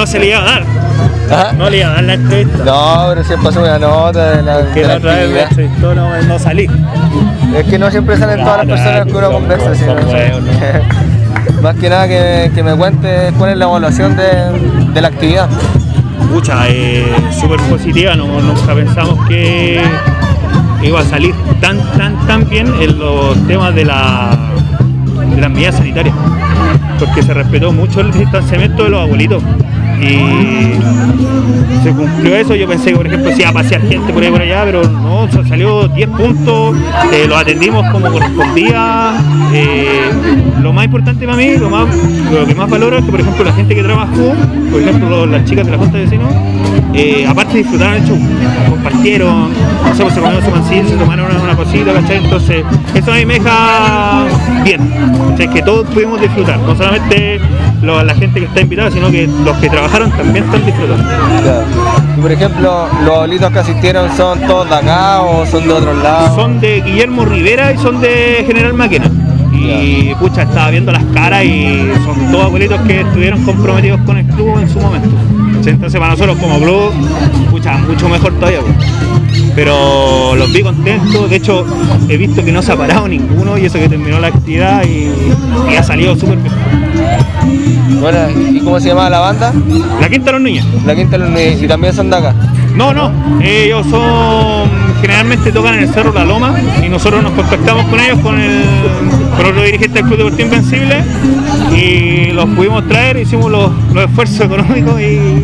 No se le iba a dar. Ajá. No le iba a dar la entrevista. No, pero siempre pasó una nota de la, Que la otra vez me entrevistó, no, no salí. Es que no siempre salen todas las personas que uno conversa. sino- Más que nada que, que me cuentes cuál es la evaluación de, de la actividad. Pucha, eh, súper positiva, no, nunca pensamos que iba a salir tan, tan, tan bien en los temas de, la, de las medidas sanitarias, porque se respetó mucho el distanciamiento de los abuelitos y se cumplió eso. Yo pensé que, por ejemplo, se iba a pasear gente por ahí por allá, pero no, salió 10 puntos, eh, los atendimos como correspondía. eh, lo más importante para mí, lo, más, lo que más valoro es que, por ejemplo, la gente que trabajó, por ejemplo, las chicas de la Junta de Vecinos, eh, aparte disfrutaron el show, compartieron, no sé, pues, se comieron su mancillo, se tomaron una, una cosita, ¿cachai? Entonces, eso a mí me deja bien, ¿cachai? que todos pudimos disfrutar, no solamente lo- la gente que está invitada, sino que los que trabajaron también están disfrutando. Y por ejemplo, los abuelitos que asistieron son todos de acá o son de otros lados. Son de Guillermo Rivera y son de General Maquena. Y pucha, estaba viendo las caras y son todos abuelitos que estuvieron comprometidos con el club en su momento. Entonces para nosotros como club, pucha, mucho mejor todavía. pues. Pero los vi contentos, de hecho he visto que no se ha parado ninguno y eso que terminó la actividad y, ha salido súper bien. Bueno, ¿y cómo se llama la banda? La quinta de los niños. La Quinta de los Niños, y también son de acá. No, no, ellos son generalmente tocan en el Cerro La Loma y nosotros nos contactamos con ellos con el con otro dirigente del Club Deportivo Invencible y los pudimos traer, hicimos los, los esfuerzos económicos y,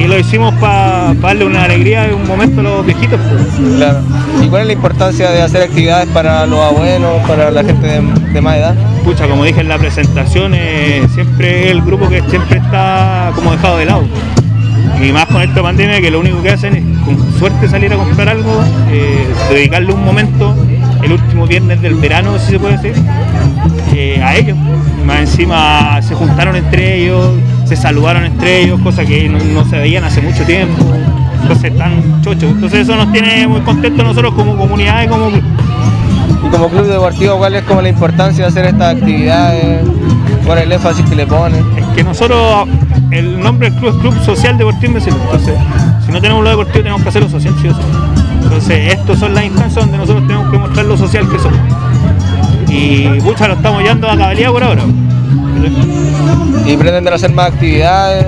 y lo hicimos para darle una alegría y un momento a los viejitos. pues. Claro. ¿Y cuál es la importancia de hacer actividades para los abuelos, para la gente de, de más edad? Pucha, como dije en la presentación, eh, siempre el grupo que siempre está como dejado de lado. Y más con esta pandemia que lo único que hacen es con suerte salir a comprar algo, eh, dedicarle un momento, el último viernes del verano, si se puede decir, eh, a ellos. Más encima se juntaron entre ellos, se saludaron entre ellos, cosa que no, no se veían hace mucho tiempo. Entonces están chochos. Entonces eso nos tiene muy contentos nosotros como comunidad y como como club deportivo, ¿cuál es como la importancia de hacer estas actividades? ¿Cuál es el énfasis que le ponen? Es que nosotros, el nombre del club es Club Social Deportivo Invencible. Entonces, si no tenemos lo deportivo, tenemos que hacer lo social, sí o sí. Entonces, estas son las instancias donde nosotros tenemos que mostrar lo social que somos. Y muchas lo estamos llevando a cabalidad por ahora. ¿Y pretenden hacer más actividades?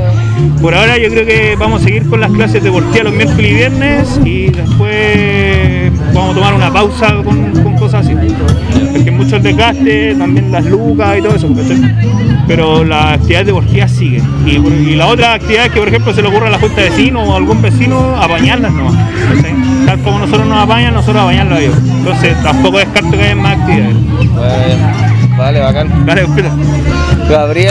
Por ahora yo creo que vamos a seguir con las clases deportivas los miércoles y viernes y después vamos a tomar una pausa con, con cosas así. Porque mucho el desgaste, también las lucas y todo eso. Pero las actividades deportivas siguen. Y, y la otra actividad es que por ejemplo se le ocurre a la junta de vecinos o a algún vecino apañarlas nomás. Tal como nosotros nos apañan, nosotros apañarlo a ellos. Entonces tampoco descarto que haya más actividades. Bueno, vale, bacán. Dale, espera. Gabriel.